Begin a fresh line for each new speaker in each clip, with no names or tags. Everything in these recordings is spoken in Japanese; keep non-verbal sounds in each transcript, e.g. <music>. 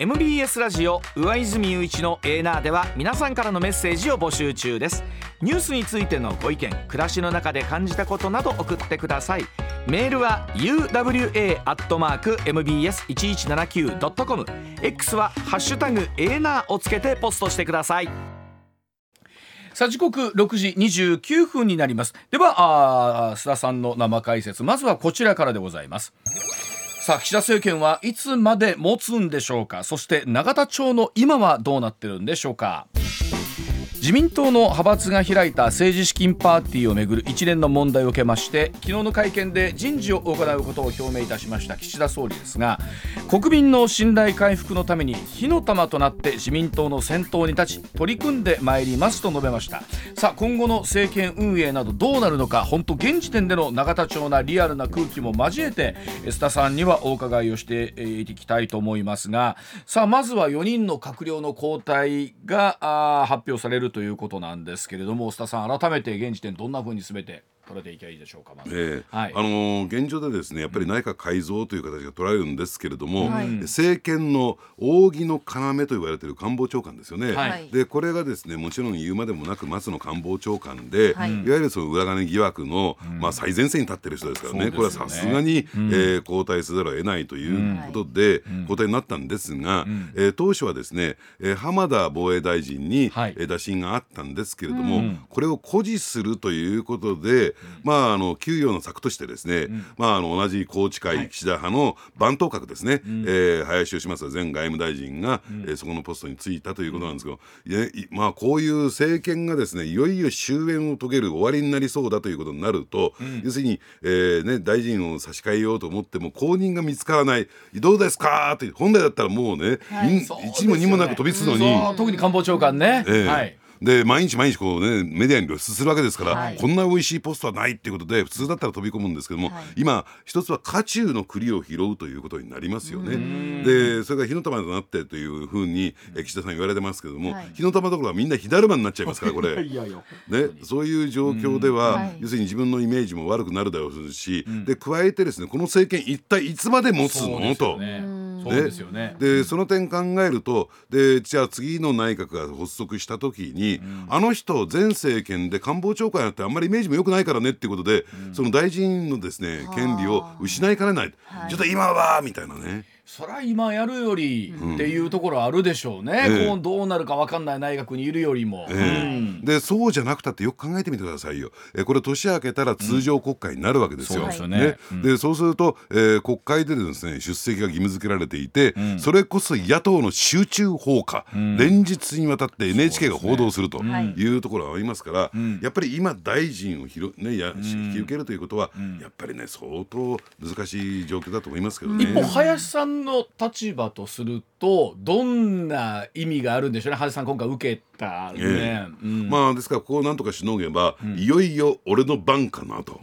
MBS ラジオ上泉雄一のエーナーでは皆さんからのメッセージを募集中です。ニュースについてのご意見暮らしの中で感じたことなど送ってください。メールは uwa.mbs1179.com X はハッシュタグエーナーをつけてポストしてください。さあ時刻6時29分になります。ではあ須田さんの生解説。まずはこちらからでございます。さあ岸田政権はいつまで持つんでしょうか？そして永田町の今はどうなってるんでしょうか？自民党の派閥が開いた政治資金パーティーをめぐる一連の問題を受けまして昨日の会見で人事を行うことを表明いたしました岸田総理ですが国民の信頼回復のために火の玉となって自民党の先頭に立ち取り組んでまいりますと述べました。さあ今後の政権運営などどうなるのか本当現時点での永田町なリアルな空気も交えて須田さんにはお伺いをしていきたいと思いますがさあまずは4人の閣僚の交代が発表されるということなんですけれども須田さん改めて現時点どんなふうに全て取れていけばいいでしょうか、ま、
えー、はい、あのー、現状でですねやっぱり内閣改造という形が取られるんですけれども、はい、政権の扇の要と言われている官房長官ですよね、はい、でこれがですねもちろん言うまでもなく松野官房長官で、はい、いわゆるその裏金疑惑の、うん、まあ、最前線に立ってる人ですからね、ね、これはさすがに、うん、えー、交代せざるを得ないということで、うん、交代になったんですが、うん、えー、当初はですね、えー、浜田防衛大臣に、はい、打診があったんですけれども、これを誇示するということで、まああの給与の策としてですね、うん、まあ、あの同じ宏池会岸田派の番頭閣ですね、はい、えー、林芳正前外務大臣が、うん、えー、そこのポストに就いたということなんですけど、いまあ、こういう政権がですねいよいよ終焉を遂げる終わりになりそうだということになると、うん、要するに、えーね、大臣を差し替えようと思っても後任が見つからないどうですか？って本来だったらもうね、はい、1も2もなく飛びつくのに、
特に官房長官ね。えー、はい
で毎日毎日こうねメディアに露出するわけですから、はい、こんな美味しいポストはないっていうことで普通だったら飛び込むんですけども、はい、今一つは渦中の栗を拾うということになりますよね。でそれが火の玉となってというふうに岸田さん言われてますけども、はい、火の玉どころはみんな火だるまになっちゃいますからこれ。ね、そういう状況では、要するに自分のイメージも悪くなるだろうし、で加えてですねこの政権一体いつまで持つの？と。
そうですよね。
でその点考えるとでじゃあ次の内閣が発足した時に、うん、あの人前政権で官房長官やってあんまりイメージも良くないからねっていうことで、うん、その大臣のですね権利を失いかねない、ちょっと今はみたいなね。
そりゃ今やるよりっていうところあるでしょうね、うん、こうどうなるか分かんない内閣にいるよりも、え
ーうん、でそうじゃなくたってよく考えてみてくださいよ、えー、これ年明けたら通常国会になるわけですよ、うん、そうね、でそうすると、えー、国会でですね出席が義務付けられていて、それこそ野党の集中放火、連日にわたって NHK が報道するというところがありますから、やっぱり今大臣をひろ、ね、や引き受けるということは、やっぱりね相当難しい状況だと思いますけどね。
一方林さんの立場とするとどんな意味があるんでしょうね。橋さん今回受けたね、えー
うん、まあですからここをなんとかしのげば、うん、いよいよ俺の番かなと。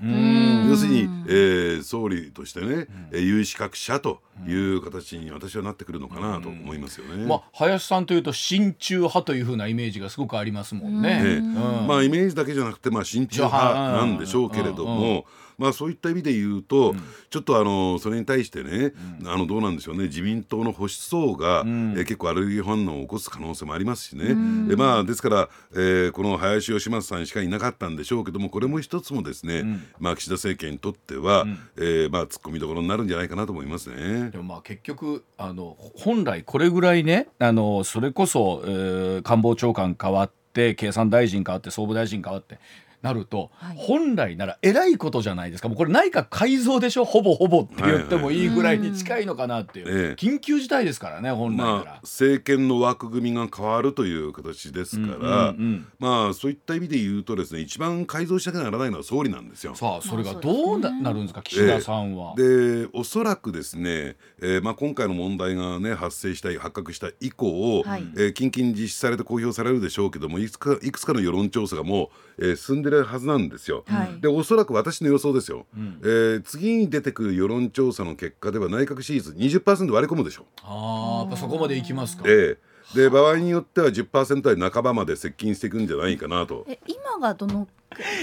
要するに、えー、総理としてね、うん、有資格者という形に私はなってくるのかなと思いますよね、
まあ、林さんというと親中派というふうなイメージがすごくありますもんね、え。
ー、まあイメージだけじゃなくてまあ親中派なんでしょうけれども、まあ、そういった意味で言うと、うん、ちょっとあのそれに対してね、うん、あのどうなんでしょうね。自民党の保守層が、うん、え結構アレルギー反応を起こす可能性もありますしね、うん、えまあ、ですから、えー、この林芳正さんしかいなかったんでしょうけどもこれも一つもですね、まあ、岸田政権にとっては、うん、えー、まあ、突っ込みどころになるんじゃないかなと思いますね。
でもまあ結局あの本来これぐらいねあのそれこそ、えー、官房長官変わって経産大臣変わって総務大臣変わってなると、はい、本来ならえらいことじゃないですか。もうこれ内閣改造でしょ？ほぼほぼって言ってもいいぐらいに近いのかなっていう、はいはい、緊急事態ですからね本来なら、ま
あ、政権の枠組みが変わるという形ですから、うんうんうん、まあそういった意味で言うとですね一番改造しなきゃならないのは総理なんですよ。
さあそれがどうな,、るんですか岸田さんは。
えー、でおそらくですね、えーまあ、今回の問題がね発生した発覚した以降、はい、えー、近々実施されて公表されるでしょうけどもいくつかいくつかの世論調査がもう、えー、進んでるはずなんですよ。はい、でおそらく私の予想ですよ、うん、えー、次に出てくる世論調査の結果では内閣支持率20%割り込むでしょ。う。
ああそこまでいきますか。
えーで場合によっては10%台半ばまで接近していくんじゃないかなと。
え今がどの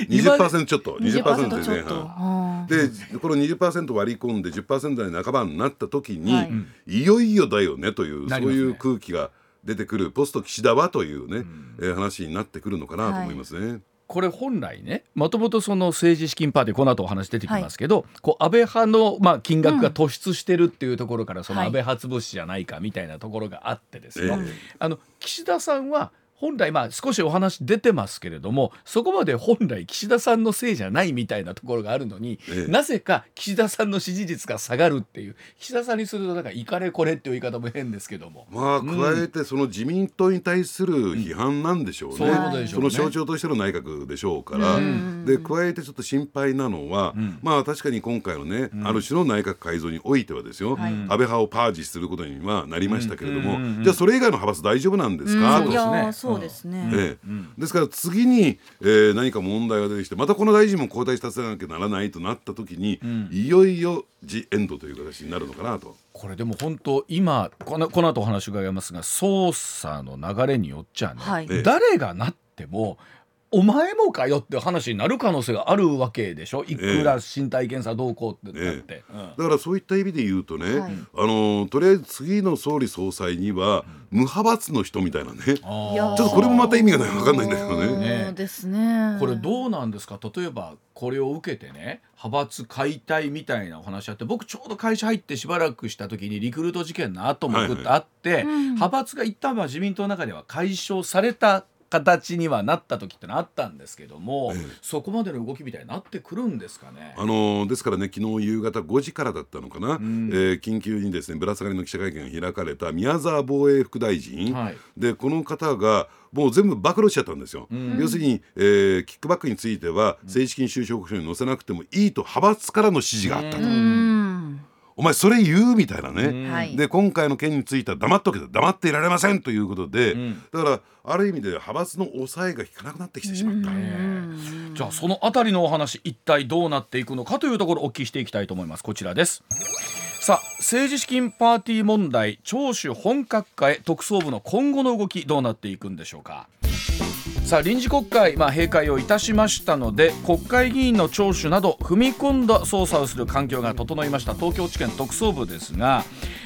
20%ちょっと。20%前半。でこの20%割り込んで10%台半ばになった時に、はい、いよいよだよねという、そういう空気が出てくるポスト岸田はというね、うん、えー、話になってくるのかなと思いますね。はい
これ本来ねもともとその政治資金パーティーこの後お話出てきますけど、はい、こう安倍派のまあ金額が突出してるっていうところから、その安倍派潰しじゃないかみたいなところがあってですね、あの岸田さんは本来まあ少しお話出てますけれどもそこまで本来岸田さんのせいじゃないみたいなところがあるのに、ええ、なぜか岸田さんの支持率が下がるっていう岸田さんにするとなんかいかれこれっていう言い方も変ですけども。
まあ加えてその自民党に対する批判なんでしょうね、うん、そういうことでしょう、ね、その象徴としての内閣でしょうから、うん、で加えてちょっと心配なのは、うん、まあ確かに今回のね、ある種の内閣改造においてはですよ、安倍派をパージすることにはなりましたけれども、じゃあそれ以外の派閥大丈夫なんですか、
とそうですね、ええ。
ですから次に、えー、何か問題が出てきてまたこの大臣も交代させなきゃならないとなった時に、うん、いよいよジエンドという形になるのかなと。
これでも本当今このこの後お話伺いますが捜査の流れによっちゃね、はい、誰がなってもお前もかよって話になる可能性があるわけでしょ？いくら身体検査どうこうってなって、
だからそういった意味で言うとね、はい、あのとりあえず次の総理総裁には無派閥の人みたいなね、ちょっとこれもまた意味がない分かんないんだけどね。
そうですね。
これどうなんですか？例えばこれを受けてね派閥解体みたいなお話あって僕ちょうど会社入ってしばらくした時にリクルート事件の後もあって、はいはい、派閥が一旦は自民党の中では解消された形にはなった時ってのあったんですけども、ええ、そこまでの動きみたいになってくるんですかね。
あのー、ですからね昨日夕方5時からだったのかな、うん、えー、緊急にですねぶら下がりの記者会見が開かれた宮沢防衛副大臣、はい、でこの方がもう全部暴露しちゃったんですよ、うん、要するに、えー、キックバックについては政治資金収支報告書に載せなくてもいいと派閥からの指示があったと。お前それ言うみたいなね、で今回の件については黙っとけ黙っていられませんということで、うん、だからある意味で派閥の抑えが効かなくなってきてしまった、
じゃあそのあたりのお話一体どうなっていくのかというところお聞きしていきたいと思います。こちらです。さあ政治資金パーティー問題聴取本格化へ特捜部の今後の動きどうなっていくんでしょうかさあ臨時国会、まあ、閉会をいたしましたので国会議員の聴取など踏み込んだ捜査をする環境が整いました。東京地検特捜部ですが、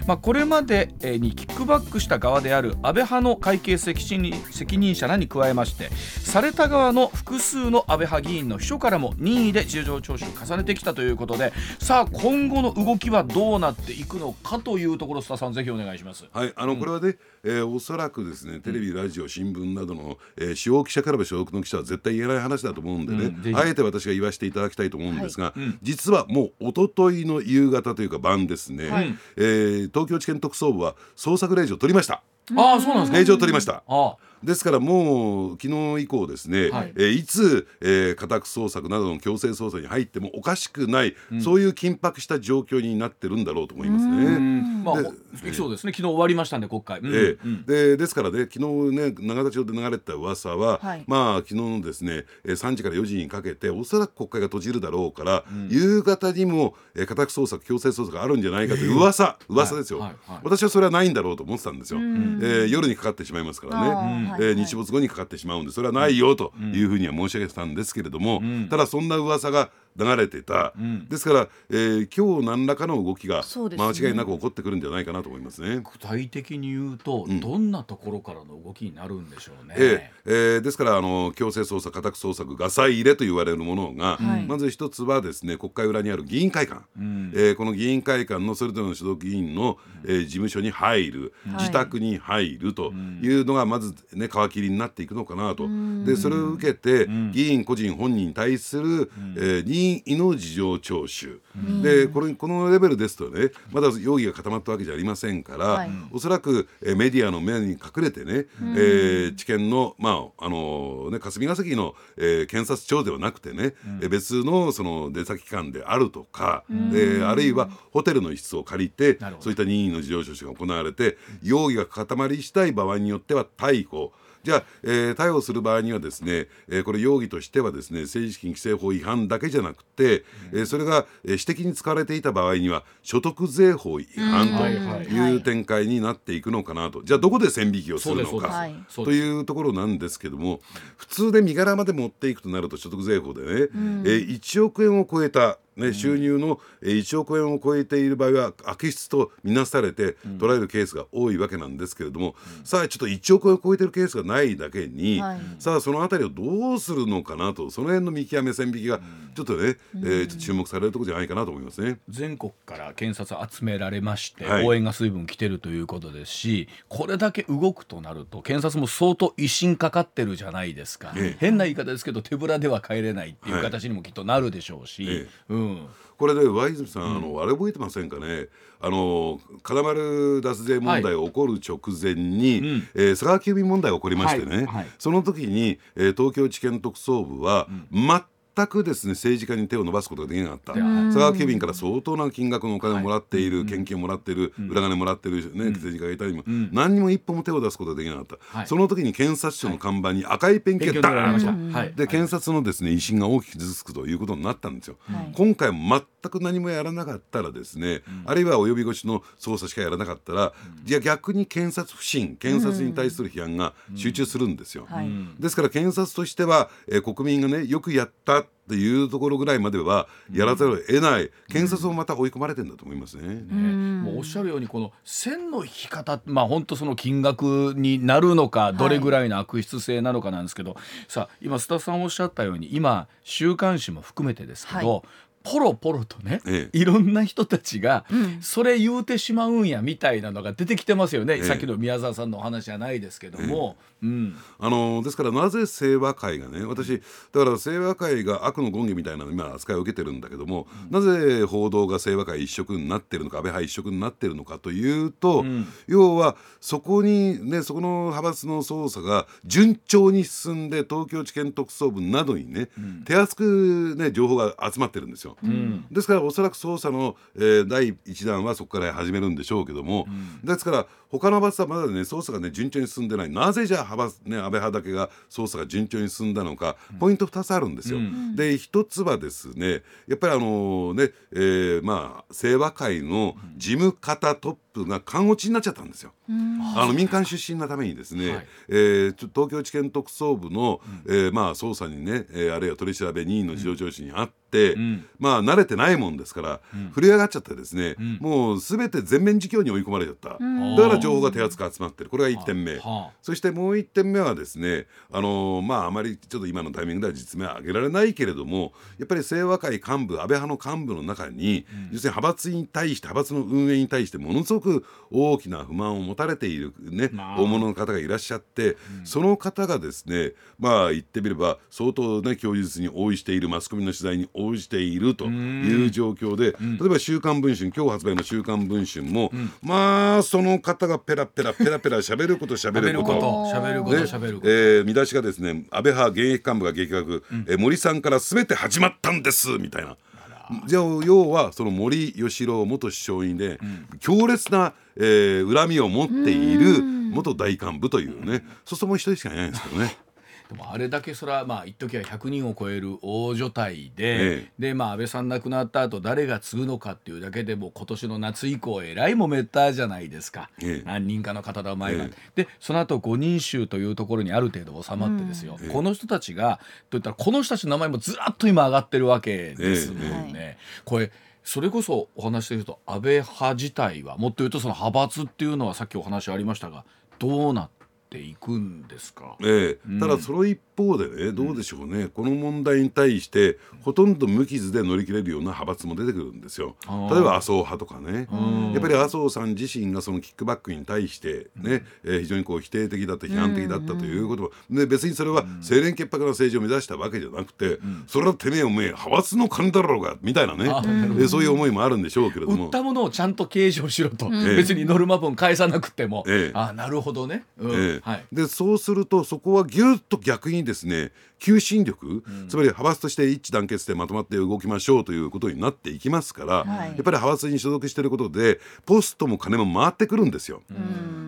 まあ、これまでにキックバックした側である安倍派の会計責任者らに加えましてされた側の複数の安倍派議員の秘書からも任意で事情聴取を重ねてきたということでさあ今後の動きはどうなっていくのかというところ須田さんぜひお願いします。
はいあの、これはね、えー、おそらくですねテレビ、ラジオ新聞などの、えー、主要記者から所属の記者は絶対言えない話だと思うんでね、うん、あえて私が言わせていただきたいと思うんですが、はい。うん、実はもう一昨日の夕方というか晩ですね、はい、えー、東京地検特捜部は捜索令状を取りました。
ああそうなんですか。
令状を取りました。ああですからもう昨日以降ですね、はい、えー、いつ、えー、家宅捜索などの強制捜査に入ってもおかしくない、うん、そういう緊迫した状況になってるんだろうと思いますね。
まあ、そうですね。昨日終わりましたんで国会。
うん、えー、でですからね昨日ね永田町で流れた噂は、はい、まあ昨日のですね3時から4時にかけておそらく国会が閉じるだろうから、うん、夕方にも、えー、家宅捜索強制捜索があるんじゃないかという噂、えー、噂ですよ、はい。はい。はい、私はそれはないんだろうと思ってたんですよ。えー、夜にかかってしまいますからね。えー、日没後にかかってしまうんでそれはないよというふうには申し上げてたんですけれども、ただそんな噂が流れてた、うん、ですから、えー、今日何らかの動きが間違いなく起こってくるんじゃないかなと思いますね。
具体的に言うと、うん、どんなところからの動きになるんでしょうね。
えー、えー、ですからあの強制捜査家宅捜索ガサ入れと言われるものが、はい、まず一つはですね国会裏にある議員会館、うん、えー、この議員会館のそれぞれの所属議員の、えー、事務所に入る、自宅に入るというのがまずね皮切りになっていくのかなと。でそれを受けて、議員個人本人に対する、えー、任意の事情情聴取、でこれこのレベルですとねまだ容疑が固まったわけじゃありませんから、はい、おそらく、えメディアの目に隠れてね、えー、知見のまああのね霞が関の、えー、検察庁ではなくてね、うん、別のその出先機関であるとか、であるいはホテルの一室を借りてそういった任意の事情聴取が行われて容疑が固まりしたい場合によっては逮捕じゃあ、えー、逮捕する場合にはですね、えー、これ容疑としてはですね政治資金規正法違反だけじゃなくて、えー、それが、えー、指摘に使われていた場合には所得税法違反という展開になっていくのかなと、じゃあどこで線引きをするのかというところなんですけども普通で身柄まで持っていくとなると所得税法でね、えー、1億円を超えたね、収入の1億円を超えている場合は悪質とみなされて捉えるケースが多いわけなんですけれども、うん、さあちょっと1億円を超えてるケースがないだけに、はい、さあその辺りをどうするのかなとその辺の見極め線引きがちょっとね、うん、えー、注目されるところじゃないかなと思いますね。
全国から検察集められまして、はい、応援が随分来てるということですしこれだけ動くとなると検察も相当威信かかってるじゃないですか、ええ、変な言い方ですけど手ぶらでは帰れないっていう形にもきっとなるでしょうし、はいえ、うん、
これで和泉さん、あのあれ覚えてませんかね？あの金丸脱税問題が起こる直前に、はい、えー、佐川急便問題が起こりましてね、はい。はい、その時に、えー、東京地検特捜部は、全全くですね政治家に手を伸ばすことができなかった。佐川急便から相当な金額のお金をもらっている、はい、献金をもらっている、うん、裏金もらっている、ね、政治家がいたりも、うん、何にも一歩も手を出すことができなかった、はい、その時に検察庁の看板に赤いペンキがダーンと、はい、で検察のですね威信が大きく傷つくということになったんですよ、今回も全く何もやらなかったらですね、あるいは及び腰の捜査しかやらなかったら、じゃ逆に検察不信検察に対する批判が集中するんですよ、ですから検察としては、えー、国民がねよくやったっていうところぐらいまではやらざるを得ない、検察もまた追い込まれてるんだと思いますね。ね。
もうおっしゃるようにこの線の引き方まあ本当その金額になるのかどれぐらいの悪質性なのかなんですけど、はい、さあ今須田さんおっしゃったように今週刊誌も含めてですけど、はい。ポロポロとね、ええ、いろんな人たちがそれ言うてしまうんやみたいなのが出てきてますよね、え、さっきの宮沢さんのお話じゃないですけども、うん、
あのですからなぜ清和会がね私だから清和会が悪の権化みたいな今扱いを受けてるんだけども、うん、なぜ報道が清和会一色になってるのか安倍派一色になってるのかというと、うん、要はそこにねそこの派閥の捜査が順調に進んで東京地検特捜部などにね、手厚くね情報が集まってるんですよ。うん、ですからおそらく捜査の、えー、第1弾はそこから始めるんでしょうけども、うん、ですから他の派閥はまだね捜査がね順調に進んでない。なぜじゃあ派閥ね安倍派だけが捜査が順調に進んだのか、ポイント2つあるんですよ。うん、で1つはですねやっぱりあのね、えー、まあ清和会の事務方トップが官落ちになっちゃったんですよ。あの民間出身のためにですね、はい、えー、東京地検特捜部の、うん、えー、まあ、捜査にね、えー、あるいは取り調べ任意の事情聴取にあって、うん、まあ慣れてないもんですから、うん、震え上がっちゃってですね、もうすべて全面自供に追い込まれちゃった、だから情報が手厚く集まってる。これが1点目、そしてもう1点目はですねあのー、まああまりちょっと今のタイミングでは実名は挙げられないけれどもやっぱり清和会幹部安倍派の幹部の中に、要するに派閥に対して派閥の運営に対してものすごく大きな不満を持たれているね、大物の方がいらっしゃって、うん、その方がですねまあ言ってみれば相当ね供述に応じているマスコミの取材に応じているという状況で、例えば「週刊文春」今日発売の「週刊文春も」まあその方がペラペラペラペラ喋ること喋ること。
喋ること喋ること、
えー、見出しがですね安倍派現役幹部が激学、うん、え森さんから全て始まったんですみたいな。じゃあ要はその森喜朗元首相にね、うん、強烈な、えー、恨みを持っている元大幹部というね、そうするともう一人しかいないんですけどね。
でもあれだけそれはまあ一時は100人を超える大所帯で、ええ、でまあ安倍さん亡くなった後誰が継ぐのかっていうだけでも今年の夏以降えらいもめったじゃないですか、え、何人かの方だ前が、でその後五人衆というところにある程度収まってですよ、この人たちがといったらこの人たちの名前もずらっと今上がってるわけですもんね。これそれこそお話で言うと安倍派自体はもっと言うとその派閥っていうのはさっきお話ありましたがどうなっていくんですか、
ええ、うん、ただその一方でねどうでしょうね、うん、この問題に対してほとんど無傷で乗り切れるような派閥も出てくるんですよ。例えば麻生派とかね。やっぱり麻生さん自身がそのキックバックに対してね、うん、えー、非常にこう否定的だった批判的だったということで別にそれは清廉潔白な政治を目指したわけじゃなくて、それはてめえおめえ派閥の勘だろうがみたいなね、えー、そういう思いもあるんでしょうけれども。
売ったものをちゃんと計上しろと、別にノルマ分返さなくても、ええ、あなるほどね、
うん。ええ。はい、でそうするとそこはぎゅっと逆にですね求心力、うん、つまり派閥として一致団結でまとまって動きましょうということになっていきますから、はい、やっぱり派閥に所属していることでポストも金も回ってくるんですよ。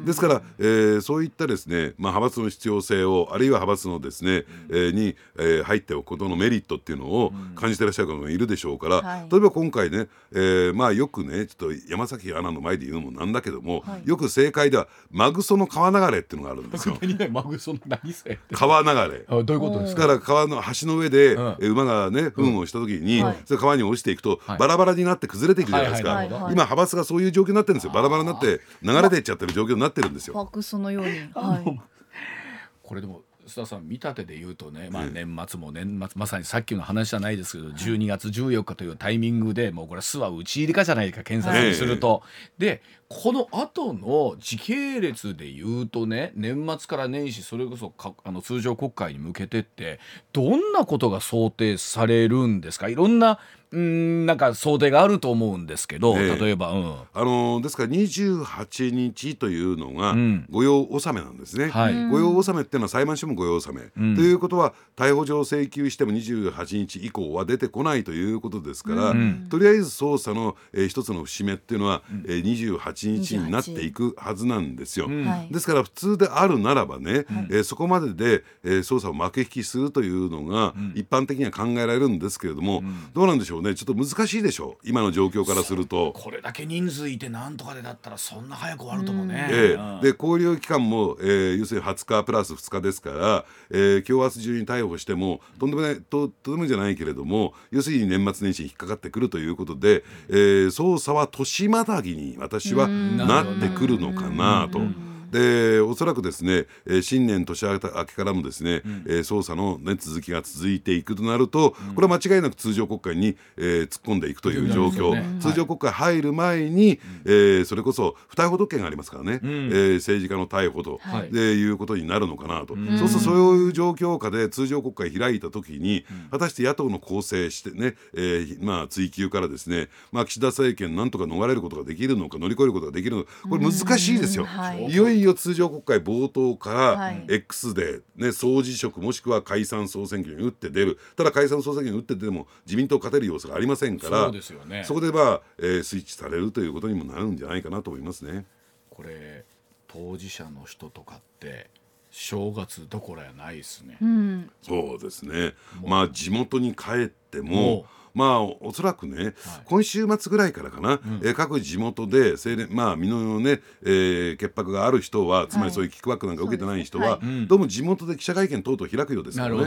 ですから、えー、そういったですね、まあ、派閥の必要性をあるいは派閥のですね、えー、に、えー、入っておくことのメリットっていうのを感じてらっしゃる方もいるでしょうから、はい、例えば今回ね、えー、まあよくねちょっと山崎アナの前で言うのもなんだけども、はい、よく正解ではマグソの川流れっていうのがあるんですよ。<laughs>
マグソの何それ
川流れ。
あどういうことです
か？だから川の橋の上で、うん、馬がね糞をした時に、うん、それ川に落ちていくと、バラバラになって崩れていくじゃないですか。今派閥がそういう状況になってるんですよ。バラバラになって流れていっちゃってる状況になってるんですよ。
マグソのように。はい、<laughs>
これでも須田さん見立てで言うとね、まあ、年末も年末まさにさっきの話じゃないですけど12月14日というタイミングでもうこれ巣は打ち入りかじゃないか検察にすると。でこの後の時系列で言うとね年末から年始それこそかあの通常国会に向けてってどんなことが想定されるんですか？いろんなうんなんか想定があると思うんですけど、えー、例えば、うん、
あのですから28日というのが御用納めなんですね、うんはい、御用納めっていうのは裁判所も御用納め、うん、ということは逮捕状請求しても28日以降は出てこないということですから、とりあえず捜査の、えー、一つの節目っていうのは、うん、えー、28日になっていくはずなんですよ、ですから普通であるならばね、はい、えー、そこまでで、えー、捜査を幕引きするというのが一般的には考えられるんですけれども、どうなんでしょう？ねちょっと難しいでしょ。う今の状況からすると。
これだけ人数いてなんとかでだったらそんな早く終わるともね、
えー、で勾留期間も、えー、要するに20日プラス2日ですから、えー、今日明日中に逮捕してもとんでもないととてもじゃないけれども要するに年末年始に引っかかってくるということで、えー、捜査は年またぎに私はなってくるのかなと。でおそらくですね、えー、新年年明けからもですね、うん、えー、捜査の、ね、続きが続いていくとなると、うん、これは間違いなく通常国会に、えー、突っ込んでいくという状況、ね、通常国会入る前に、はい、えー、それこそ不逮捕特権がありますからね、うん、えー、政治家の逮捕と、はい、でいうことになるのかなと、うん、そうするとそういう状況下で通常国会開いた時に、果たして野党の構成してね、えーまあ、追及からですね、まあ、岸田政権なんとか逃れることができるのか乗り越えることができるのかこれ難しいですよ。はい、いよいよいよ通常国会冒頭から X で、ね、総辞職もしくは解散総選挙に打って出る。ただ解散総選挙に打って出ても自民党勝てる要素がありませんから
そうですよ、ね、
そこで、まあえー、スイッチされるということにもなるんじゃないかなと思いますね。
これ当事者の人とかって正月どころやないですね、
うん、
そうですね。まあ地元に帰ってもまあおそらくね、はい、今週末ぐらいからかな、うん、え各地元で青年まあ身のね、えー、潔白がある人はつまりそういうキックバックなんか受けてない人は、はい、どうも地元で記者会見等々開くようですからね。え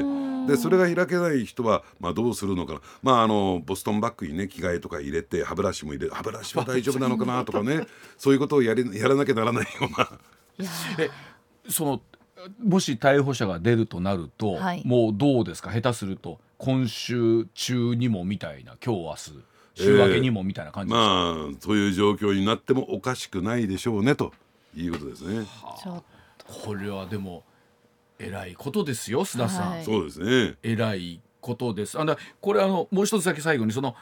ーでそれが開けない人は、まあ、どうするのかな、まあ、あのボストンバッグにね着替えとか入れて歯ブラシも入れ歯ブラシは大丈夫なのかなとかね <laughs> そういうことをやりやらなきゃならないような。
えそのもし逮捕者が出るとなると、はい、もうどうですか？下手すると今週中にもみたいな今日明日週明けにもみたいな感じですか、え
ー、まあそういう状況になってもおかしくないでしょうねということですね。
はあ、これはでもえらいことですよ須田さん、はい、
そうですね。
えらいことです。あのこれあのもう一つだけ最後にその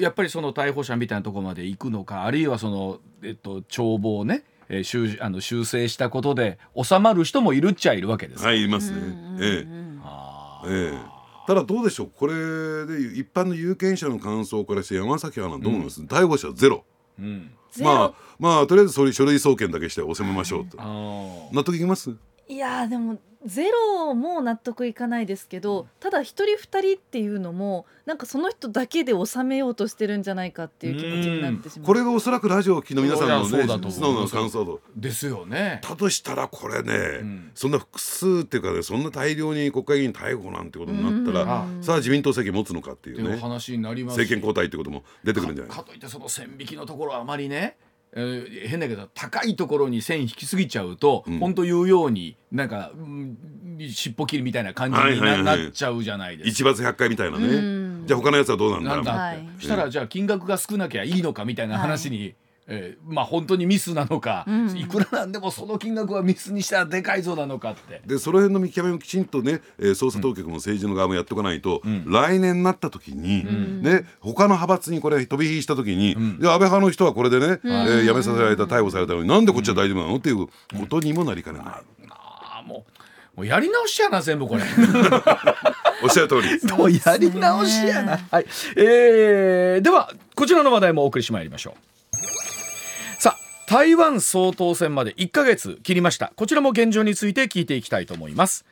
やっぱりその逮捕者みたいなところまで行くのかあるいはその、えっと、帳簿をねえー、修あの修正したことで収まる人もいるっちゃいるわけです。
はいいますね。ええ。ええ。ただどうでしょう？これで一般の有権者の感想からして山崎アナどう思います、うん、逮捕者ゼロ、うん、まあまあとりあえず書類送検だけして収めましょうと。納得いきます？
いやでもゼロも納得いかないですけどただ一人二人っていうのもなんかその人だけで収めようとしてるんじゃないかっていう気持ちになってしまう。
これがおそらくラジオを聴きの皆さんのね素直な感想度。
ですよね。
だとしたらこれね、うん、そんな複数っていうかねそんな大量に国会議員逮捕なんてことになったらさあ自民党政権持つのかっていうね。
話になります
政権交代ってことも出てくるんじゃない？
かといってその線引きのところはあまりねえー、変だけど高いところに線引きすぎちゃうと、うん、本当言うようになんか、うん、尻尾切りみたいな感じにな,、っちゃうじゃないですか。
一罰百回みたいなね。じゃあ他のやつはどうなんだろう
って、はい、したらじゃあ金額が少なきゃいいのかみたいな話に、はいえー、まあ本当にミスなのか、うん、いくらなんでもその金額はミスにしたらでかいぞなのかって。
でその辺の見極めをきちんとね、えー、捜査当局も政治の側もやっておかないと、うん、来年になった時に、うん、ね他の派閥にこれ飛び火した時に、うん、安倍派の人はこれでね、うん、えー、辞めさせられた逮捕されたのになんでこっちは大丈夫なのっていうことにもなりかねない。
あもうもうやり直しやな全部これ。<laughs>
おっしゃる通り。<laughs>
もうやり直しやな、はい。えー、ではこちらの話題もお送りしまいりましょう台湾総統選まで1ヶ月切りました。こちらも現状について聞いていきたいと思います。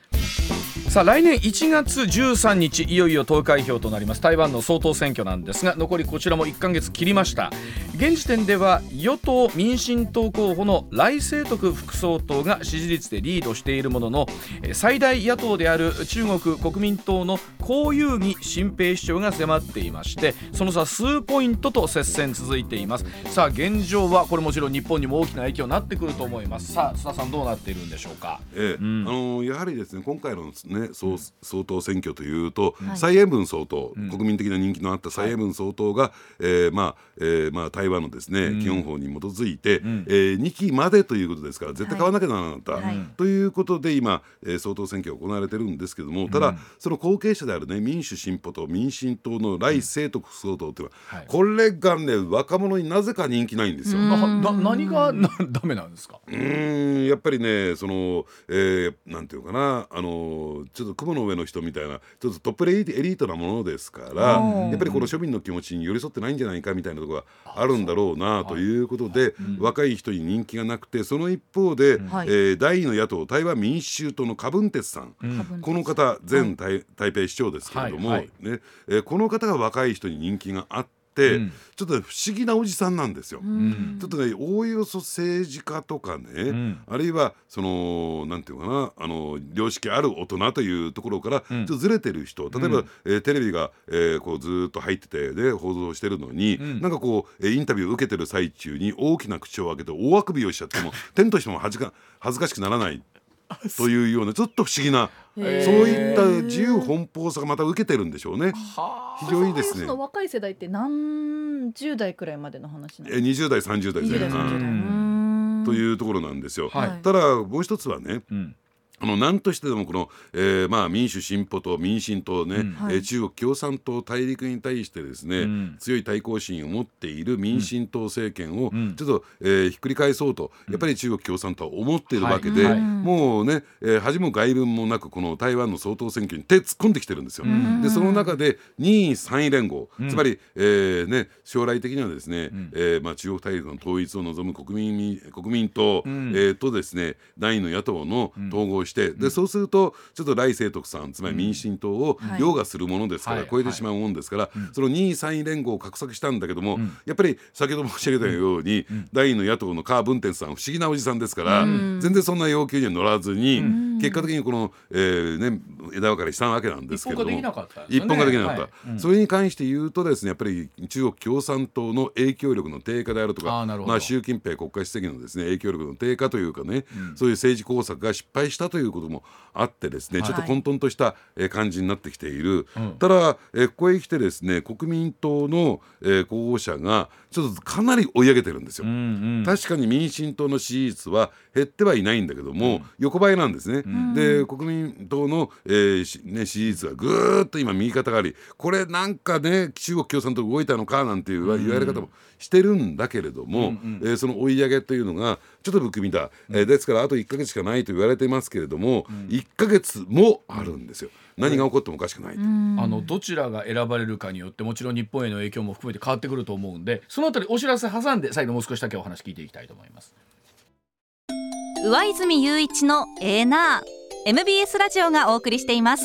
さあ来年1月13日いよいよ投開票となります。台湾の総統選挙なんですが残りこちらも1ヶ月切りました。現時点では与党民進党候補の来清徳副総統が支持率でリードしているものの最大野党である中国国民党の江遊義新平市長が迫っていましてその差数ポイントと接戦続いています。さあ現状はこれもちろん日本にも大きな影響になってくると思います。さあ須田さんどうなっているんでしょうか、
ええ、うん、あのやはりですね今回のね総総統選挙というと、はい、蔡英文総統、うん、国民的な人気のあった蔡英文総統が、えー、まあ、えー、まあ台湾のですね、うん、基本法に基づいて、うん、えー、2期までということですから絶対買わなきゃならなかった、はい、ということで今、えー、総統選挙が行われてるんですけどもただ、その後継者であるね民主進歩党民進党の来清徳総統というのは、はい、これがね若者になぜか人気ないんですよ。な
な何がなダメなんですか？
うんやっぱりねその、えー、なんていうかなあのちょっと雲の上の人みたいなちょっとトップエリートなものですからやっぱりこの庶民の気持ちに寄り添ってないんじゃないかみたいなところがあるんだろうなということで、若い人に人気がなくてその一方で、はい、えー、第二の野党台湾民主衆党のカブンテスさん、うん、この方前台,、台北市長ですけれども、はい。はい、ねえー、この方が若い人に人気があって。、うん、ちょっと不思議なおじさんなんですよ。うん、ちょっとねおおよそ政治家とかね、うん、あるいはそのなんていうかなあの良識ある大人というところからちょっとずれてる人、例えば、えー、テレビが、えー、こうずっと入っててで報道してるのに、うん、なんかこうインタビューを受けてる最中に大きな口を開けて大あくびをしちゃっても天としても恥ずか恥ずかしくならない。<laughs> というようなちょっと不思議なそういった自由奔放さがまた受けてるんでしょうね。非常にですね。
若い世代って何十代くらいまでの話なん
ですか？二十代三十代前半というところなんですよ。はい、ただもう一つはね。うんあの何としてでもこの、えーまあ、民主進歩党民進党ね、うん、えー、中国共産党大陸に対してですね、うん、強い対抗心を持っている民進党政権をちょっと、えー、ひっくり返そうとやっぱり中国共産党は思っているわけで、はい、もうね、えー、恥も外聞もなくこの台湾の総統選挙に手突っ込んできてるん。ですよ。でその中で2位3位連合、つまり、えーね、将来的にはですね、うん、えー、まあ、中国大陸の統一を望む国民国民党、うん、えー、とですね第二の野党の統合してでそうするとちょっと来清徳さんつまり民進党を凌駕するものですから、超えてしまうものですから、その2位3位連合を画策したんだけども、やっぱり先ほど申し上げたように、第2の野党のカー・ブンテンさん不思議なおじさんですから、全然そんな要求には乗らずに、結果的にこの、えーね、枝分かれしたわけなんですけども一本ができなかった、それに関して言うとですねやっぱり中国共産党の影響力の低下であるとかまあ、習近平国家主席のですね影響力の低下というかね、そういう政治工作が失敗したということもあってですね、ちょっと混沌とした感じになってきている、ただ、えここへ来てですね国民党の、え候補者がちょっとかなり追い上げてるんですよ、うんうん、確かに民進党の支持率は減ってはいないんだけども、うん、横ばいなんですね、うん、で国民党の、えーね、支持率がぐーっと今右肩があり。これなんかね中国共産党動いたのかなんていう言われ方もしてるんだけれども、うんうん、えー、その追い上げというのがちょっと不気味だ、えー、ですからあと1か月しかないと言われてますけれども、うん、1か月もあるんですよ。何が起こってもおかしくないあ
のどちらが選ばれるかによってもちろん日本への影響も含めて変わってくると思うんでそのあたりお知らせ挟んで再度もう少しだけお話聞いていきたいと思います。
上泉雄一のエーナー。MBS ラジオがお送りしています。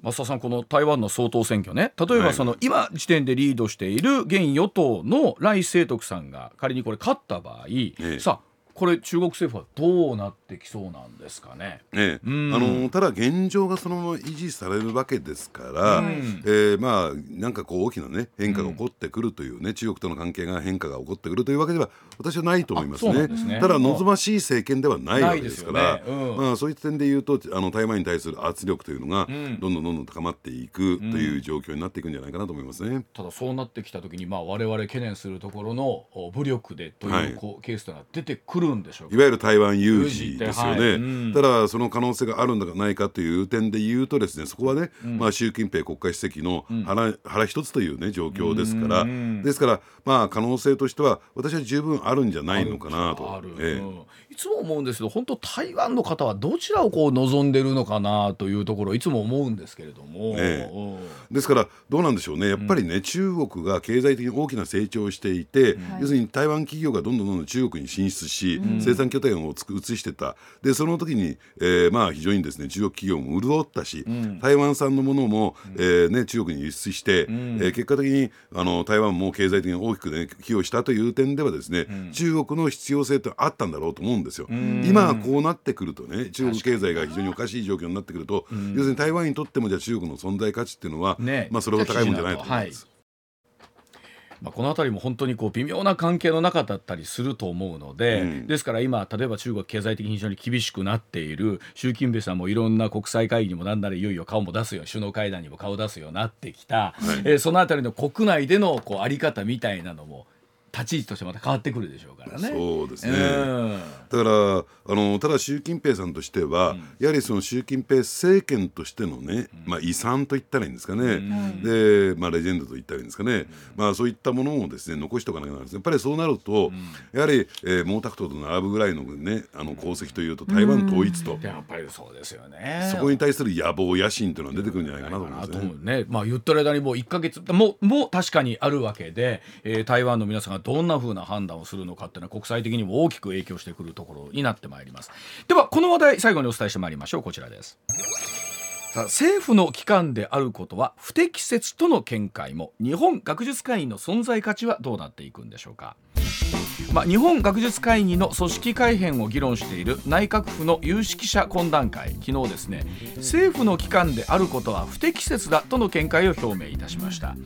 増田さんこの台湾の総統選挙ね。例えばその、今時点でリードしている現与党の来清徳さんが仮にこれ勝った場合、ええ、さあこれ中国政府はどうなってきそうなんですかね？
ええ、うん、あのただ現状がそのまま維持されるわけですから、うん、えー、まあなんかこう大きなね変化が起こってくるというね、うん、中国との関係が変化が起こってくるというわけでは私はないと思いますね。すね。ただ望ましい政権ではないわけですから、ね。うん、まあそういった点で言うとあの台湾に対する圧力というのがどんどんどんどん高まっていくという状況になっていくんじゃないかなと思いますね。
ただそうなってきた時にまあ我々懸念するところの武力でという、はい、ケースというのは出てくるんでしょう。
いわゆる台湾有事ですよね、はい。うん、ただその可能性があるんではないかという点で言うとですねそこはね、うん、まあ、習近平国家主席の腹,、腹一つというね状況ですから、ですからまあ可能性としては私は十分あるんじゃないのかなと。え
え、いつも思うんですけど本当台湾の方はどちらをこう望んでるのかなというところいつも思うんですけれども、え
え、ですからどうなんでしょうね。やっぱりね、中国が経済的に大きな成長をしていて、要するに台湾企業がどんどんどんどん中国に進出し、生産拠点を移してた。でその時に、えー、まあ非常にですね中国企業も潤ったし、台湾産のものも、えーね、中国に輸出して、えー、結果的にあの台湾も経済的に大きく、ね、寄与したという点ではですね、中国の必要性ってあったんだろうと思うんですよ。今こうなってくるとね中国経済が非常におかしい状況になってくると、要するに台湾にとってもじゃあ中国の存在価値っていうのは、ね、まあそれほど高いもんじゃないと思います。
まあ、この辺りも本当にこう微妙な関係の中だったりすると思うので、うん、ですから今例えば中国経済的に非常に厳しくなっている習近平さんもいろんな国際会議にもなんならいよいよ顔も出すよ首脳会談にも顔を出すようになってきた、はい、えー、その辺りの国内でのこうあり方みたいなのも立ち位置としてまた変わってくるでしょうからね。
そうですね、だからあのただ習近平さんとしては、うん、やはりその習近平政権としてのね、まあ、遺産と言ったらいいんですかね、うん、で、まあ、レジェンドと言ったらいいんですかね、うん、まあ、そういったものをですね残しておかなきゃならないやっぱりそうなると、やはり、えー、毛沢東と並ぶぐらいのねあの功績というと台湾統一と、
やっぱりそうですよね。
そこに対する野望野心というのは出てくるんじゃないかなと思いますね。
ねまあ、言ってる間にもう1か月ももう確かにあるわけで、えー、台湾の皆さんがどんなふうな判断をするのかっていうのは国際的にも大きく影響してくるところになってまいります。ではこの話題最後にお伝えしてまいりましょう。こちらです。政府の機関であることは不適切との見解も日本学術会議の存在価値はどうなっていくんでしょうか。まあ、日本学術会議の組織改編を議論している内閣府の有識者懇談会。昨日ですね政府の機関であることは不適切だとの見解を表明いたしました。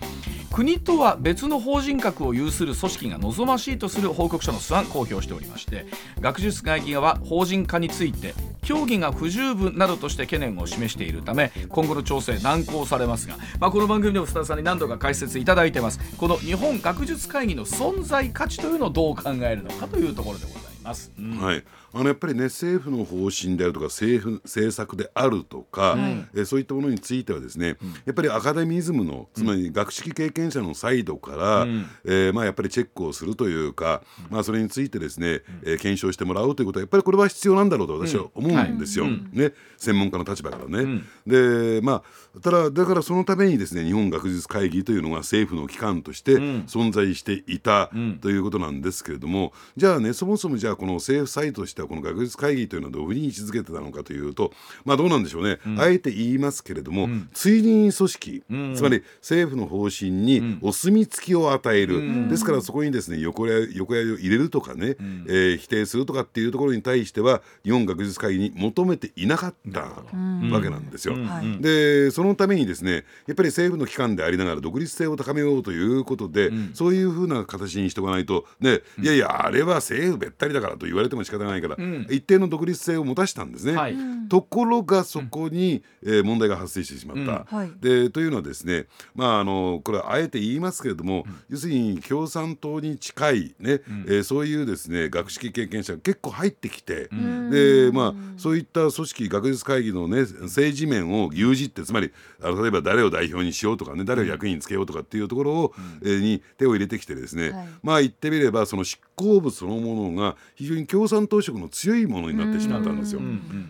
国とは別の法人格を有する組織が望ましいとする報告書の素案公表しておりまして学術会議側は法人化について協議が不十分などとして懸念を示しているため今後の調整難航されますが、まあ、この番組でも須田さんに何度か解説いただいてます。この日本学術会議の存在価値というのをどう考えるのかというところでございます。
うん、はいあのやっぱりね政府の方針であるとか政府政策であるとか、えそういったものについてはですね、うん、やっぱりアカデミズムのつまり学識経験者のサイドから、うん、えー、まあ、やっぱりチェックをするというか、まあ、それについてですね、えー、検証してもらうということはやっぱりこれは必要なんだろうと私は思うんですよ、はい、ね、専門家の立場からね。でまあただだからそのためにですね日本学術会議というのが政府の機関として存在していたということなんですけれども、じゃあねそもそもじゃあこの政府サイトとしてはこの学術会議というのはどういうふうに位置づけてたのかというとまあどうなんでしょうね、うん、あえて言いますけれども、うん、追認組織、うん、つまり政府の方針にお墨付きを与える、ですからそこにですね横や横やりを入れるとかね、うん、えー、否定するとかっていうところに対しては日本学術会議に求めていなかったわけなんですよ。でそのためにですねやっぱり政府の機関でありながら独立性を高めようということで、そういうふうな形にしておかないとね、いやいやあれは政府べったりだからと言われても仕方がないから、うん、一定の独立性を持たしたんですね。はい、ところがそこに、うん、えー、問題が発生してしまった。うん、でというのはですね、まあ、あのこれはあえて言いますけれども、要するに共産党に近いね、うん、えー、そういうですね学識経験者が結構入ってきて、でまあ、そういった組織学術会議の、ね、政治面を牛耳ってつまりあの例えば誰を代表にしようとかね誰を役員につけようとかっていうところを、えー、に手を入れてきてですね、はい、まあ言ってみればその執行部そのものが非常に共産党色の強いものになってしまったんですよ。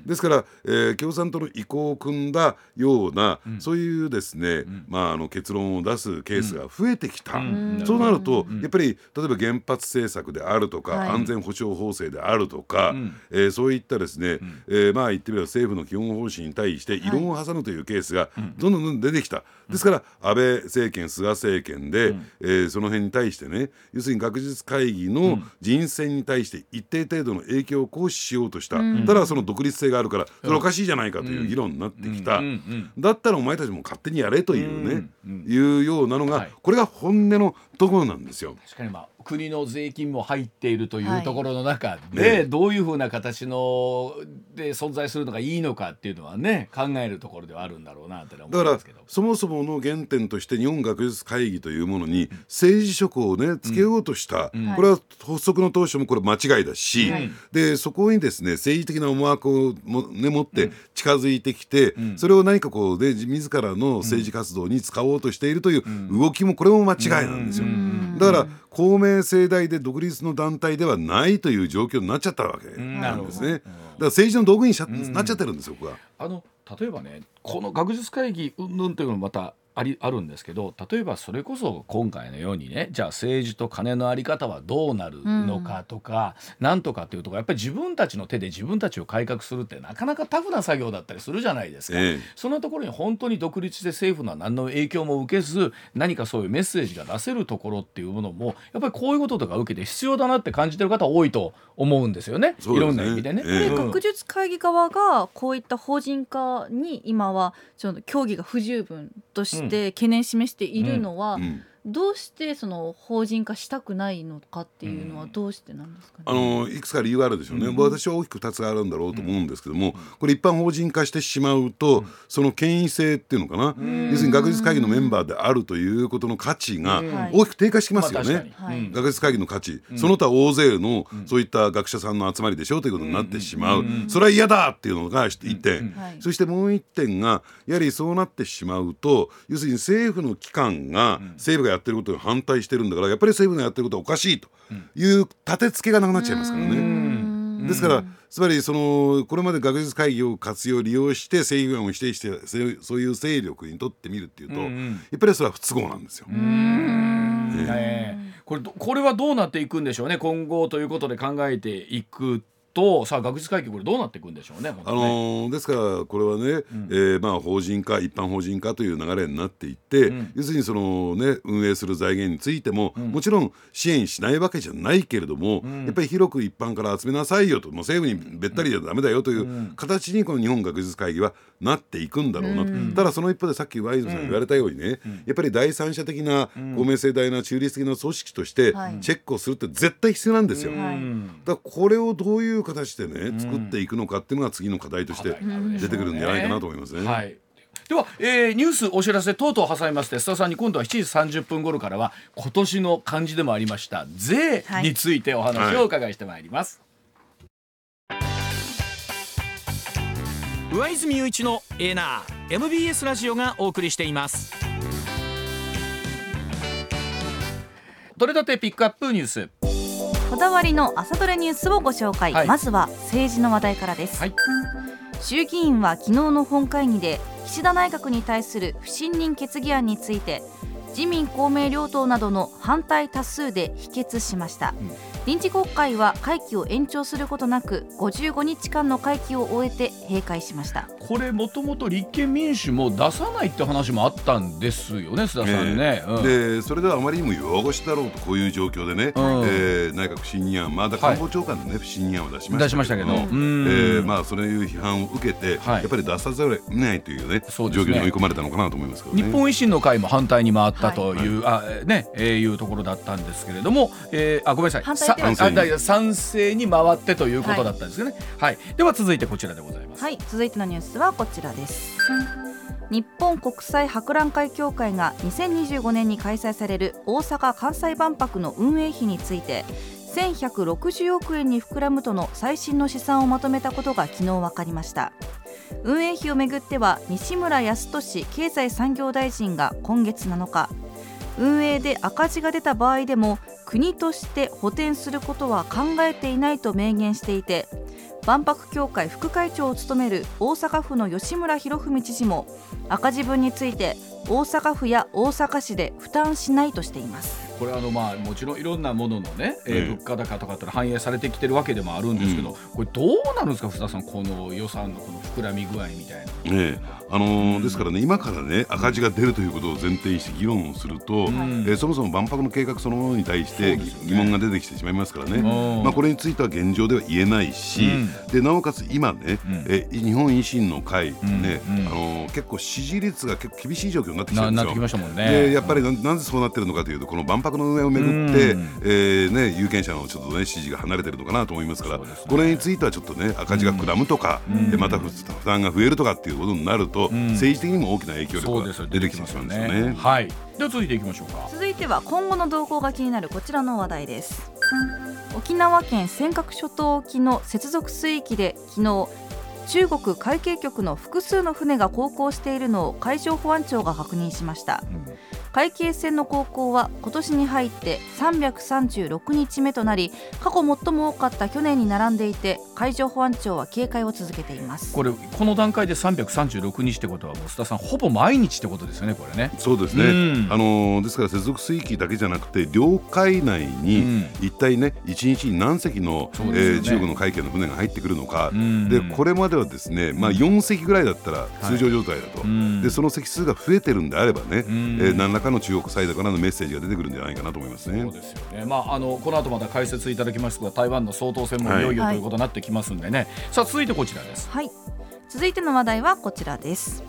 ですから、えー、共産党の意向を組んだような、そういうですね、まあ、あの結論を出すケースが増えてきた、そうなると、やっぱり例えば原発政策であるとか、はい、安全保障法制であるとか、うん、えー、そういったですね、うん、えー、まあ言ってみれば政府の基本方針に対して異論を挟むというケースがどん。どんどんどん出てきた、ですから安倍政権菅政権で、うん、えー、その辺に対してね要するに学術会議の人選に対して一定程度の影響を行使しようとした、ただその独立性があるからそれおかしいじゃないかという議論になってきた、だったらお前たちも勝手にやれというね、いうようなのが、これが本音のところなんですよ。
確かにまあ国の税金も入っているというところの中で、はい、どういうふうな形ので存在するのがいいのかっていうのはね考えるところではあるんだろうなって思
いますけど。そもそもの原点として日本学術会議というものに政治色をねつけようとした、うん、これは発足の当初もこれ間違いだし、はい、でそこにですね政治的な思惑をも、ね、持って近づいてきて、うん、それを何かこうで自らの政治活動に使おうとしているという動きもこれも間違いなんですよ。だから公明政大で独立の団体ではないという状況になっちゃったわけなんですね。だから政治の道具になっちゃってるんですよ、僕は。
あの例えばねこの学術会議云々というのもまたありあるんですけど例えばそれこそ今回のようにねじゃあ政治と金の在り方はどうなるのかとか、うん、なんとかっていうところやっぱり自分たちの手で自分たちを改革するってなかなかタフな作業だったりするじゃないですか、ええ、そんなところに本当に独立して政府の何の影響も受けず何かそういうメッセージが出せるところっていうものもやっぱりこういうこととか受けて必要だなって感じてる方多いと思うんですよね、ね、いろんな意味でね。
ええ、学術会議側がこういった法人化に今はちょっと協議が不十分として懸念示しているのは、うん。どうしてその法人化したくないのかっていうのはどうしてなんですか、ね、
あのいくつか理由があるでしょうね、うん、私は大きく2つあるんだろうと思うんですけども、これ一般法人化してしまうと、その権威性っていうのかな、要するに学術会議のメンバーであるということの価値が大きく低下してきますよね、まあ、学術会議の価値、その他大勢のそういった学者さんの集まりでしょうということになってしまう、それは嫌だっていうのが一点、そしてもう一点がやはりそうなってしまうと要するに政府の機関が政府がやってることに反対対してるんだからやっぱり政府のやってることはおかしいと。いう立て付けがなくなっちゃいますからね。ですからつまりそのこれまで学術会議を活用利用して政府案を否定してそういう勢力にとってみるっていうと、やっぱりそれは不都合なんですよ。
えー、これこれはどうなっていくんでしょうね今後ということで考えていくとさあ学術会議これどうなっていくんでしょうね。ね
あのー、ですからこれはね、うん、えー、まあ法人化一般法人化という流れになっていって、うん、要するにそのね運営する財源についても、うん、もちろん支援しないわけじゃないけれども、やっぱり広く一般から集めなさいよともう政府にべったりじゃダメだよという形にこの日本学術会議はなっていくんだろうなと、ただその一方でさっきワイズさん言われたようにね、やっぱり第三者的な公明正大な中立的な組織としてチェックをするって絶対必要なんですよ。だこれをどういう形でね作っていくのかっていうのが次の課題として出てくるんじゃないかなと思いますね。はい。
では、えー、ニュースお知らせ等々挟みまして須田さんに今度は7時30分頃からは今年の漢字でもありました税についてお話をお伺いしてまいります、はい、上泉雄一のエーナー MBS ラジオがお送りしています。取れたてピックアップニュース
こだわりの朝どれニュースをご紹介、はい、まずは政治の話題からです、はい、衆議院は昨日の本会議で岸田内閣に対する不信任決議案について自民公明両党などの反対多数で否決しました、うん臨時国会は会期を延長することなく55日間の会期を終えて閉会しました。
これもともと立憲民主も出さないって話もあったんですよね須田さんね、
えーうん、でそれではあまりにも弱腰だろうとこういう状況でね、うん、えー、内閣不信任案まだ官房長官のね、はい、不信任案を出しましたけど、えー、まあそういう批判を受けて、はい、やっぱり出さざるを得ないというね、ね、状況に追い込まれたのかなと思いますけど、
ね、日本維新の会も反対に回ったという、はい、あね、えー、いうところだったんですけれども、えー、あごめんなさい反対賛成に回ってということだったんですよね、はい、はい、では続いてこちらでございます。
はい。続いてのニュースはこちらです。日本国際博覧会協会が2025年に開催される大阪・関西万博の運営費について1160億円に膨らむとの最新の試算をまとめたことが昨日分かりました。運営費をめぐっては西村康稔経済産業大臣が今月7日運営で赤字が出た場合でも国として補填することは考えていないと明言していて万博協会副会長を務める大阪府の吉村洋文知事も赤字分について大阪府や大阪市で負担しないとしています。
これあのまあもちろんいろんなもののね、えー、物価高とかって反映されてきてるわけでもあるんですけど、うん、これどうなるんですか福田さんこの予算のこの膨らみ具合みたいな。
ねあのーうん、ですからね今からね赤字が出るということを前提にして議論をすると、うん、えー、そもそも万博の計画そのものに対して疑問が出てきてしまいますからね、ねまあ、これについては現状では言えないし、でなおかつ今ね、え日本維新の会、ねあのー、結構支持率が結構厳しい状況になってきてるんですよ。
ね。
でやっぱりななぜそうなってるのかというとこの万博泊の運営をめぐって、えーね、有権者のちょっとね支持が離れてるのかなと思いますから、ね、これについてはちょっとね赤字が膨らむとか、でまた負担が増えるとかっていうことになると、政治的にも大きな影響力が出てきまうんですよね。ね。
はい、では続いていきましょうか。
続いては今後の動向が気になるこちらの話題です。沖縄県尖閣諸島沖の接続水域で昨日中国海警局の複数の船が航行しているのを海上保安庁が確認しました、うん会計船の航行は今年に入って336日目となり過去最も多かった去年に並んでいて海上保安庁は警戒を続けています。
これこの段階で336日ってことは須田さんほぼ毎日ってことですよねこれね。
そうですね、うん、あのですから接続水域だけじゃなくて領海内に一体ね一日に何隻の、うん、えー、中国の海警の船が入ってくるのか、うん、でこれまではですねまあ4隻ぐらいだったら通常状態だと、はい、でその隻数が増えてるんであればね、うん、えー、何らかの中国サイドからのメッセージが出てくるんじゃないかなと思いますね。
そうですよね。まああのこの後また解説いただきますが台湾の総統選もいよいよということになってきますんでね。はい、さあ続いてこちらです。
はい。続いての話題はこちらです。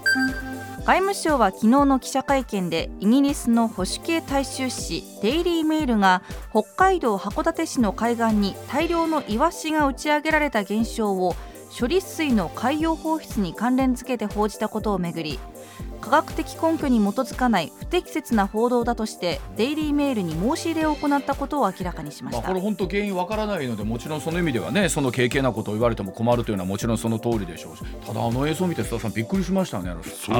外務省は昨日の記者会見でイギリスの保守系大衆紙デイリーメールが北海道函館市の海岸に大量のイワシが打ち上げられた現象を処理水の海洋放出に関連付けて報じたことをめぐり科学的根拠に基づかない不適切な報道だとしてデイリーメールに申し入れを行ったことを明らかにしました、ま
あ、これ本当原因わからないのでもちろんその意味ではねその軽々なことを言われても困るというのはもちろんその通りでしょうしただあの映像を見て須田さんびっくりしましたね
あ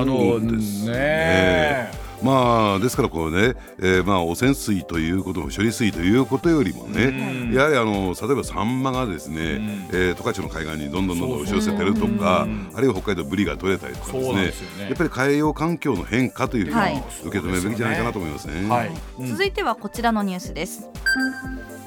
のですねまあですからこれね、えー、まあ汚染水ということ処理水ということよりもねやはりあの例えばサンマがですね、えー、十勝の海岸にどんどんどんどん押し寄せてるとかあるいは北海道ブリが取れたりとかですねやっぱり海洋環境の変化というふうに受け止めるべきじゃないかなと思いますね。はい。
うん、続いてはこちらのニュースです。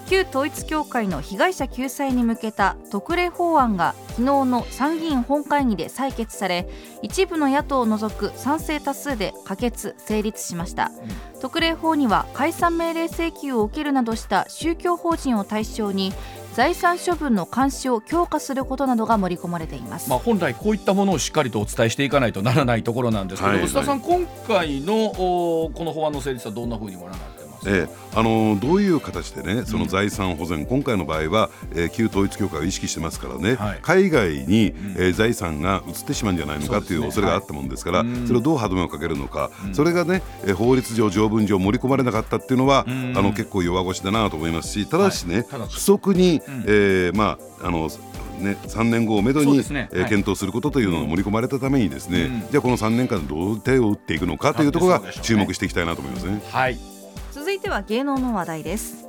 旧統一教会の被害者救済に向けた特例法案が昨日の参議院本会議で採決され一部の野党を除く賛成多数で可決・成立しました、うん、特例法には解散命令請求を受けるなどした宗教法人を対象に財産処分の監視を強化することなどが盛り込まれています、
まあ、本来こういったものをしっかりとお伝えしていかないとならないところなんですけど、はい。はい、田さん今回のこの法案の成立はどんなふうにご覧になって
えー、あのどういう形でねその財産保全、うん、今回の場合は、えー、旧統一教会を意識してますからね、はい、海外に、うん、えー、財産が移ってしまうんじゃないのかという恐れがあったもんですから、そ、ね,、れをどう歯止めをかけるのか、うん、それがね、えー、法律上条文上盛り込まれなかったっていうのは、あの結構弱腰だなと思いますしただしね、はい、不足に、うん、えー、まああのね、3年後をめどに、ね。えー、検討することというのが盛り込まれたためにですね、うん、じゃあこの3年間どう手を打っていくのかというところが注目していきたいなと思いますね。
はい
続いては芸能の話題です。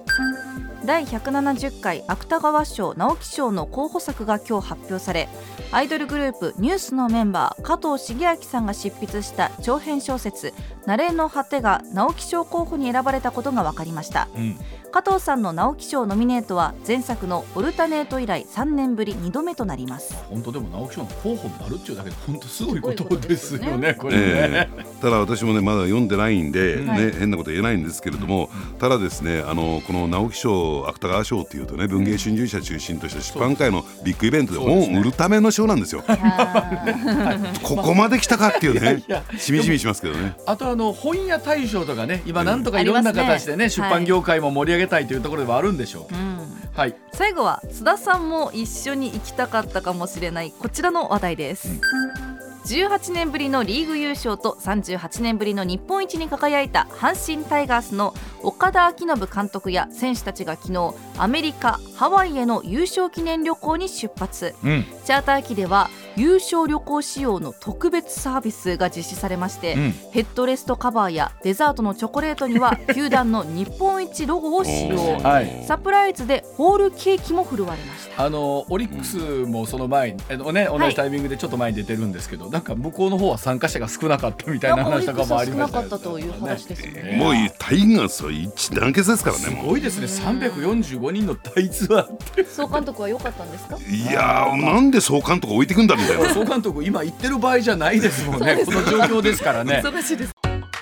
第170回芥川賞直木賞の候補作が今日発表されアイドルグループニュースのメンバー加藤茂明さんが執筆した長編小説「ナレの果て」が直木賞候補に選ばれたことが分かりました、うん。加藤さんの直木賞ノミネートは前作のオルタネート以来3年ぶり2度目となります。
本当でも直木賞の候補になるっていうだけで本当すごいことですよねこれね、え
ー、ただ私もねまだ読んでないんで、ね、変なこと言えないんですけれども、ただですねあのこの直木賞芥川賞っていうとね文芸春秋社中心とした出版界のビッグイベントで本を売るための賞なんですよ。<laughs> ここまで来たかっていうねしみじみしますけどね。
あとあの本屋大賞とかね今なんとかいろんな形でね、出版業界も盛り上げたいというところではあるんでしょう、うん、
はい、最後は須田さんも一緒に行きたかったかもしれないこちらの話題です、うん18年ぶりのリーグ優勝と38年ぶりの日本一に輝いた阪神タイガースの岡田彰信監督や選手たちが昨日アメリカハワイへの優勝記念旅行に出発、うん、チャーター機では優勝旅行仕様の特別サービスが実施されまして、うん、ヘッドレストカバーやデザートのチョコレートには <laughs> 球団の日本一ロゴを使用、はい、サプライズでホールケーキも振るわれました
あのオリックスもその前に、うん、ね、同じタイミングでちょっと前に出てるんですけど、はい、なんか向こうの方は参加者が少なかったみたいな話とかもありました
よね。
ねもうタイガースは一団結ですからね。す
ごいですね。345人の大ツアー
総監督は良かったんですか？
いやなんで総監督置いてくんだみたいな。
監督今言ってる場合じゃないですもんね。この状況ですからね。
忙しいです。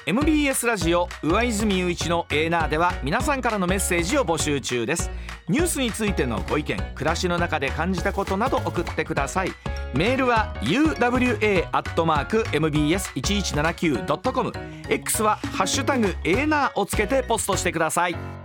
MBS ラジオ上泉雄一のエーナーでは皆さんからのメッセージを募集中です。ニュースについてのご意見暮らしの中で感じたことなど送ってください。メールは uwa.mbs1179.com X は「ハッシュタグエーナー」をつけてポストしてください